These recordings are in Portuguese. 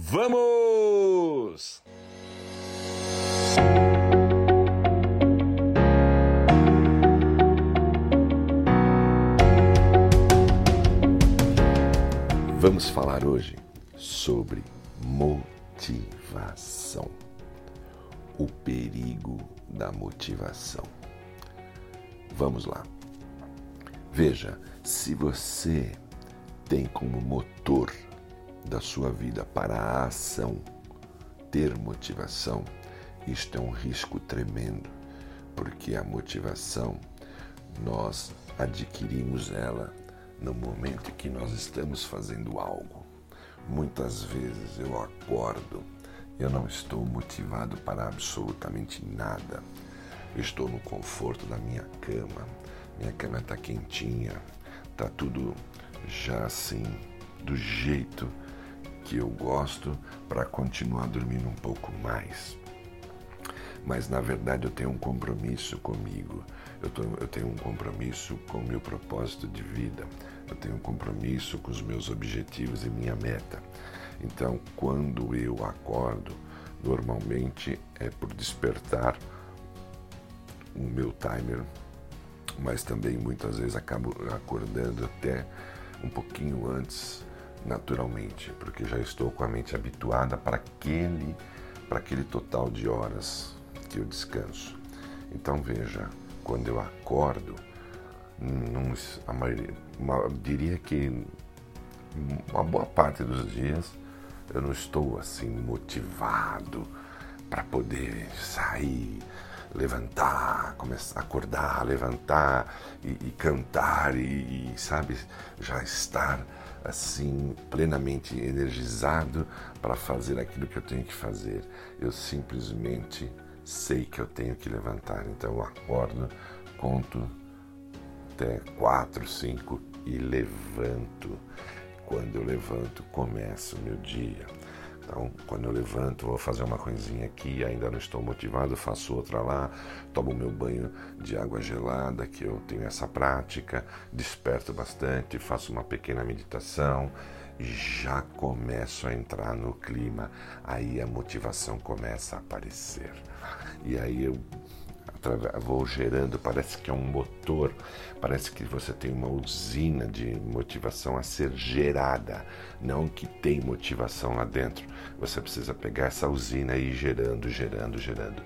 Vamos! Vamos falar hoje sobre motivação. O perigo da motivação. Vamos lá. Veja, se você tem como motor da sua vida para a ação ter motivação, isto é um risco tremendo, porque a motivação nós adquirimos ela no momento em que nós estamos fazendo algo. Muitas vezes eu acordo, eu não estou motivado para absolutamente nada. Eu estou no conforto da minha cama, minha cama está quentinha, está tudo já assim, do jeito que eu gosto para continuar dormindo um pouco mais. Mas na verdade eu tenho um compromisso comigo, eu, tô, eu tenho um compromisso com o meu propósito de vida, eu tenho um compromisso com os meus objetivos e minha meta. Então, quando eu acordo, normalmente é por despertar o meu timer, mas também muitas vezes acabo acordando até um pouquinho antes, naturalmente, porque já estou com a mente habituada para aquele, para aquele total de horas que eu descanso. Então veja, quando eu acordo, a maioria, uma, diria que uma boa parte dos dias eu não estou assim motivado para poder sair, levantar, começar a acordar, levantar e, e cantar e, e, sabe, já estar assim plenamente energizado para fazer aquilo que eu tenho que fazer. Eu simplesmente sei que eu tenho que levantar, então eu acordo, conto até quatro, cinco e levanto. Quando eu levanto, começa o meu dia. Então, quando eu levanto, vou fazer uma coisinha aqui, ainda não estou motivado, faço outra lá, tomo meu banho de água gelada, que eu tenho essa prática, desperto bastante, faço uma pequena meditação, já começo a entrar no clima, aí a motivação começa a aparecer. E aí eu vou gerando, parece que é um motor, parece que você tem uma usina de motivação a ser gerada, não que tem motivação lá dentro. Você precisa pegar essa usina e ir gerando, gerando, gerando.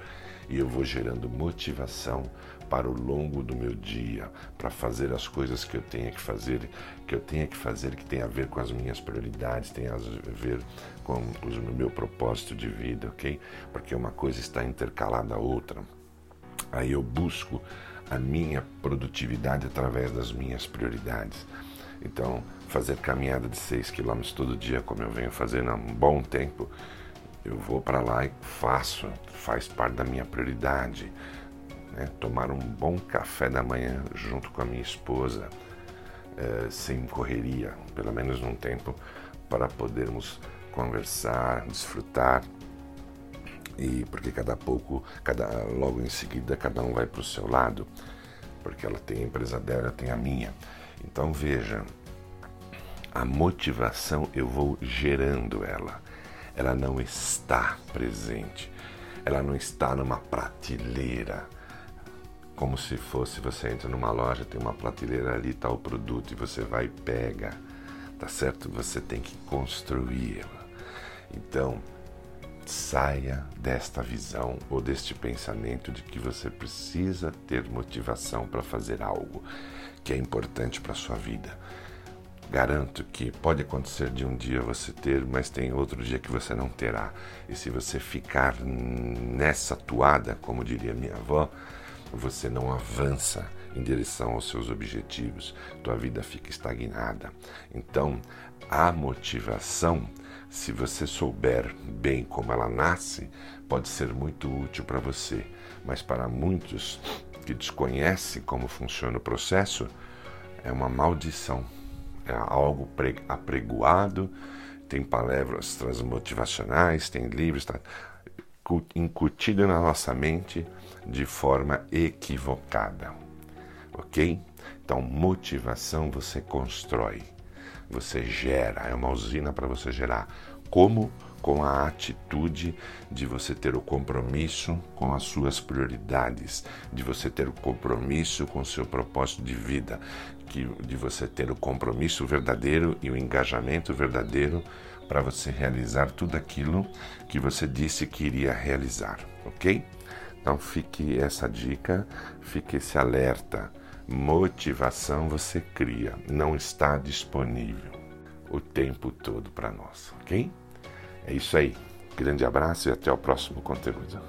E eu vou gerando motivação para o longo do meu dia, para fazer as coisas que eu tenha que fazer, que eu tenha que fazer, que tem a ver com as minhas prioridades, tem a ver com o meu propósito de vida, ok? Porque uma coisa está intercalada à outra. Aí eu busco a minha produtividade através das minhas prioridades. Então, fazer caminhada de 6 km todo dia, como eu venho fazendo há um bom tempo, eu vou para lá e faço, faz parte da minha prioridade. Né? Tomar um bom café da manhã junto com a minha esposa, é, sem correria, pelo menos num tempo, para podermos conversar, desfrutar e porque cada pouco, cada logo em seguida, cada um vai para o seu lado, porque ela tem a empresa dela, tenho a minha. Então veja, a motivação eu vou gerando ela. Ela não está presente. Ela não está numa prateleira. Como se fosse você entra numa loja, tem uma prateleira ali, está o produto e você vai e pega. Tá certo? Você tem que construí-la. Então, Saia desta visão ou deste pensamento de que você precisa ter motivação para fazer algo que é importante para sua vida. Garanto que pode acontecer de um dia você ter, mas tem outro dia que você não terá. E se você ficar nessa toada, como diria minha avó, você não avança em direção aos seus objetivos, tua vida fica estagnada. Então, a motivação se você souber bem como ela nasce, pode ser muito útil para você, mas para muitos que desconhecem como funciona o processo, é uma maldição. É algo apregoado, tem palavras transmotivacionais, tem livros, tá incutido na nossa mente de forma equivocada. Ok? Então, motivação você constrói você gera, é uma usina para você gerar. Como? com a atitude de você ter o compromisso com as suas prioridades, de você ter o compromisso com o seu propósito de vida, que, de você ter o compromisso verdadeiro e o engajamento verdadeiro para você realizar tudo aquilo que você disse que iria realizar, ok? Então fique essa dica, fique esse alerta. Motivação você cria, não está disponível o tempo todo para nós, ok? É isso aí. Grande abraço e até o próximo conteúdo.